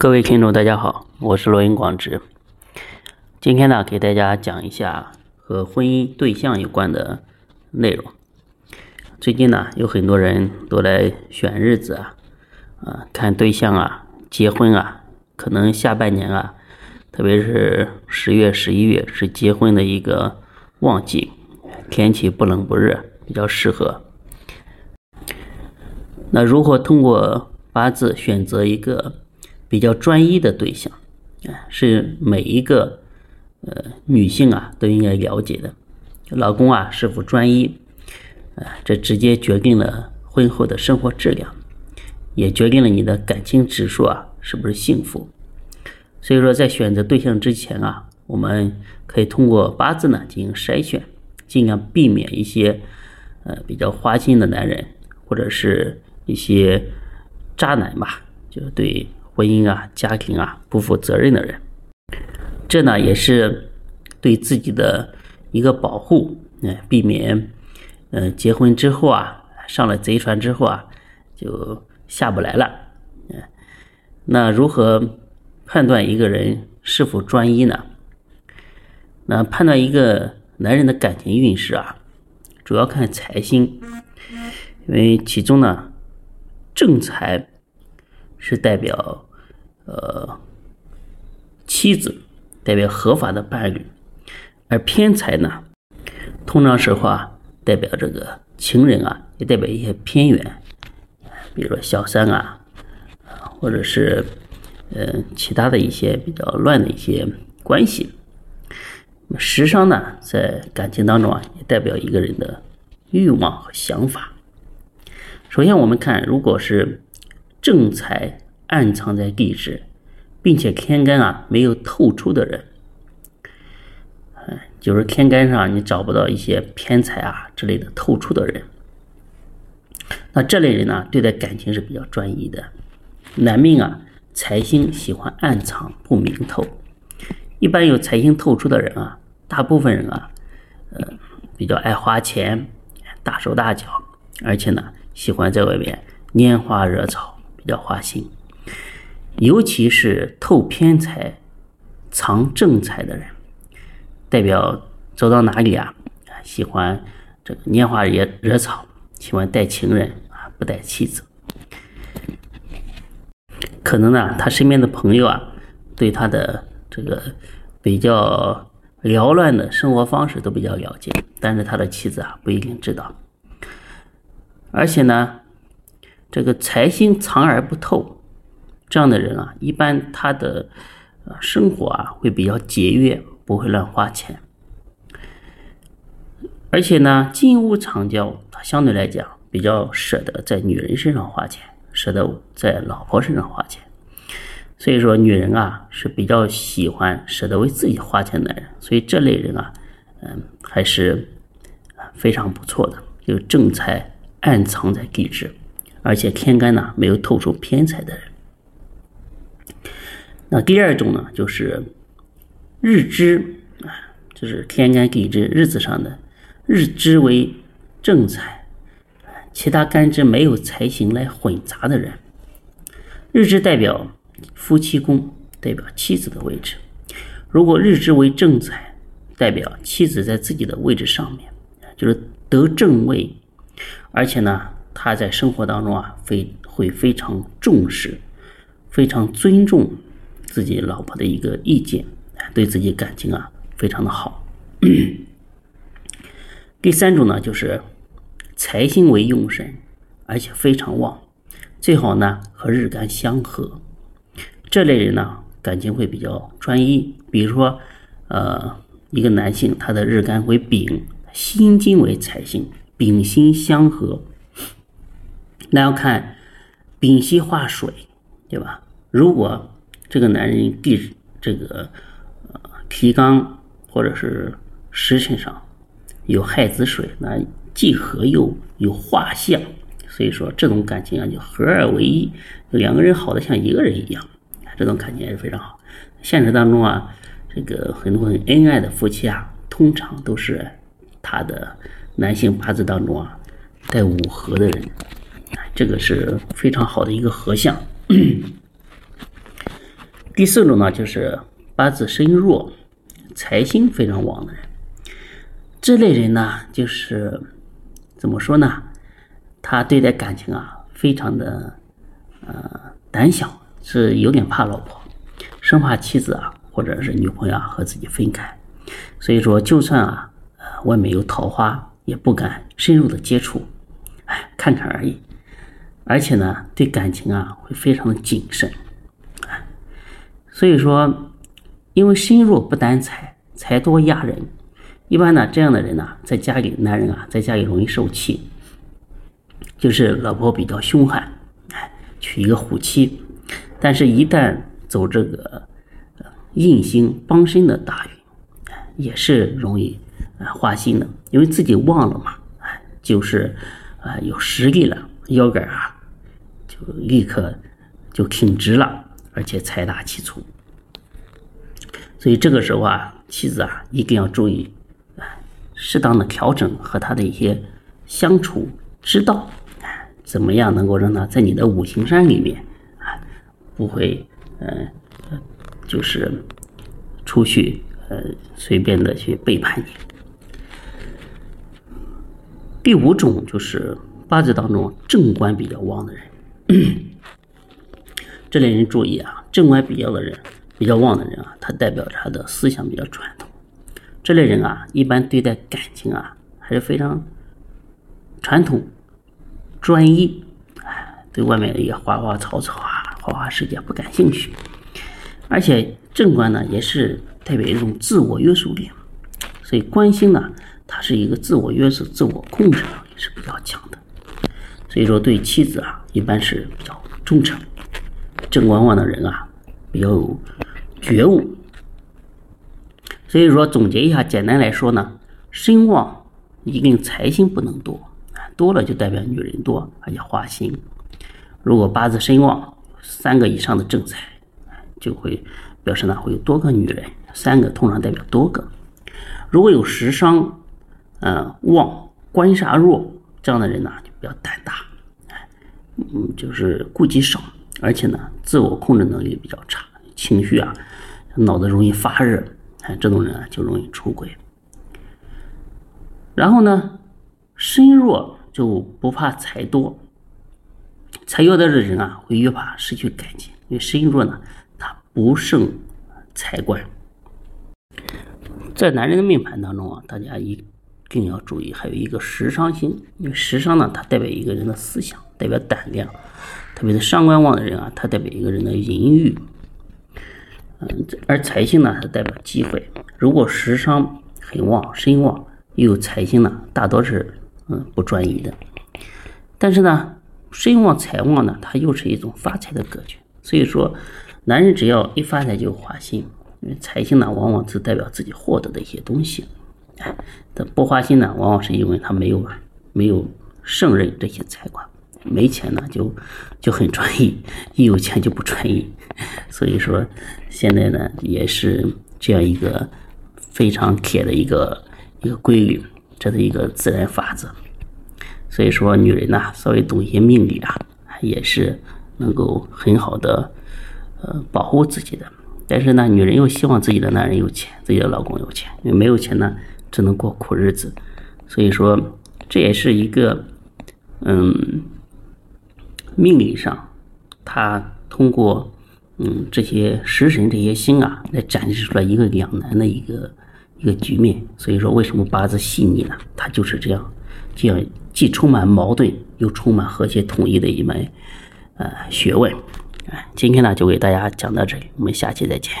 各位听众，大家好，我是罗云广直。今天呢，给大家讲一下和婚姻对象有关的内容。最近呢，有很多人都来选日子啊，啊，看对象啊，结婚啊，可能下半年啊，特别是十月、十一月是结婚的一个旺季，天气不冷不热，比较适合。那如何通过八字选择一个？比较专一的对象，啊，是每一个呃女性啊都应该了解的。老公啊是否专一，啊，这直接决定了婚后的生活质量，也决定了你的感情指数啊是不是幸福。所以说，在选择对象之前啊，我们可以通过八字呢进行筛选，尽量避免一些呃比较花心的男人，或者是一些渣男吧，就是对。婚姻啊，家庭啊，不负责任的人，这呢也是对自己的一个保护，嗯，避免，嗯，结婚之后啊，上了贼船之后啊，就下不来了，嗯，那如何判断一个人是否专一呢？那判断一个男人的感情运势啊，主要看财星，因为其中呢，正财是代表。呃，妻子代表合法的伴侣，而偏财呢，通常时候啊，代表这个情人啊，也代表一些偏远，比如说小三啊，或者是呃其他的一些比较乱的一些关系。那么时伤呢，在感情当中啊，也代表一个人的欲望和想法。首先，我们看，如果是正财。暗藏在地支，并且天干啊没有透出的人，就是天干上你找不到一些偏财啊之类的透出的人，那这类人呢，对待感情是比较专一的。男命啊，财星喜欢暗藏不明透，一般有财星透出的人啊，大部分人啊，呃，比较爱花钱，大手大脚，而且呢，喜欢在外面拈花惹草，比较花心。尤其是透偏财、藏正财的人，代表走到哪里啊，喜欢这个拈花惹惹草，喜欢带情人啊，不带妻子。可能呢，他身边的朋友啊，对他的这个比较缭乱的生活方式都比较了解，但是他的妻子啊，不一定知道。而且呢，这个财星藏而不透。这样的人啊，一般他的呃生活啊会比较节约，不会乱花钱。而且呢，金屋藏娇，他相对来讲比较舍得在女人身上花钱，舍得在老婆身上花钱。所以说，女人啊是比较喜欢舍得为自己花钱的人。所以这类人啊，嗯，还是非常不错的，有正财暗藏在地支，而且天干呢没有透出偏财的人。那第二种呢，就是日支啊，就是天干地支日子上的日支为正财，其他干支没有财星来混杂的人。日支代表夫妻宫，代表妻子的位置。如果日支为正财，代表妻子在自己的位置上面，就是得正位，而且呢，他在生活当中啊，非会非常重视，非常尊重。自己老婆的一个意见，对自己感情啊非常的好。第三种呢，就是财星为用神，而且非常旺，最好呢和日干相合。这类人呢感情会比较专一。比如说，呃，一个男性他的日干为丙，辛金为财星，丙辛相合，那要看丙烯化水，对吧？如果这个男人地这个呃提纲或者是时辰上有亥子水，那既合又有化相，所以说这种感情啊就合二为一，两个人好的像一个人一样，这种感情也是非常好。现实当中啊，这个很多很恩爱的夫妻啊，通常都是他的男性八字当中啊带五合的人，这个是非常好的一个合相。第四种呢，就是八字身弱，财星非常旺的人。这类人呢，就是怎么说呢？他对待感情啊，非常的呃胆小，是有点怕老婆，生怕妻子啊或者是女朋友啊和自己分开。所以说，就算啊呃外面有桃花，也不敢深入的接触，哎，看看而已。而且呢，对感情啊会非常的谨慎。所以说，因为身弱不担财，财多压人。一般呢，这样的人呢，在家里，男人啊，在家里容易受气，就是老婆比较凶悍，哎，娶一个虎妻。但是，一旦走这个印星帮身的大运，也是容易啊花心的，因为自己旺了嘛，哎，就是啊有实力了，腰杆啊就立刻就挺直了。而且财大气粗，所以这个时候啊，妻子啊一定要注意，啊，适当的调整和他的一些相处之道，怎么样能够让他在你的五行山里面啊，不会呃，就是出去呃随便的去背叛你。第五种就是八字当中正官比较旺的人。这类人注意啊，正官比较的人，比较旺的人啊，他代表着他的思想比较传统。这类人啊，一般对待感情啊，还是非常传统、专一，哎，对外面的一些花花草草啊、花花世界不感兴趣。而且正官呢，也是代表一种自我约束力，所以官星呢，它是一个自我约束、自我控制能力是比较强的。所以说，对妻子啊，一般是比较忠诚。正官旺的人啊，比较有觉悟。所以说，总结一下，简单来说呢，身旺一定财星不能多，多了就代表女人多，而且花心。如果八字身旺，三个以上的正财，就会表示呢会有多个女人，三个通常代表多个。如果有食伤，嗯，旺官煞弱，这样的人呢就比较胆大，嗯，就是顾忌少。而且呢，自我控制能力比较差，情绪啊，脑子容易发热，哎，这种人啊就容易出轨。然后呢，身弱就不怕财多，财越多的人啊，会越怕失去感情，因为身弱呢，他不胜财官。在男人的命盘当中啊，大家一定要注意，还有一个食伤星，因为食伤呢，它代表一个人的思想，代表胆量。特别是上官旺的人啊，他代表一个人的淫欲，嗯，而财星呢，它代表机会。如果食伤很旺、身旺，又有财星呢，大多是嗯不专一的。但是呢，身旺财旺呢，它又是一种发财的格局。所以说，男人只要一发财就花心，因为财星呢，往往是代表自己获得的一些东西。哎，但不花心呢，往往是因为他没有没有胜任这些财官。没钱呢，就就很专一；一有钱就不专一。所以说，现在呢也是这样一个非常铁的一个一个规律，这是一个自然法则。所以说，女人呢稍微懂一些命理啊，也是能够很好的呃保护自己的。但是呢，女人又希望自己的男人有钱，自己的老公有钱，因为没有钱呢只能过苦日子。所以说，这也是一个嗯。命理上，它通过嗯这些食神这些星啊，来展示出来一个两难的一个一个局面。所以说，为什么八字细腻呢？它就是这样，这样既充满矛盾，又充满和谐统一的一门呃学问。哎，今天呢就给大家讲到这里，我们下期再见。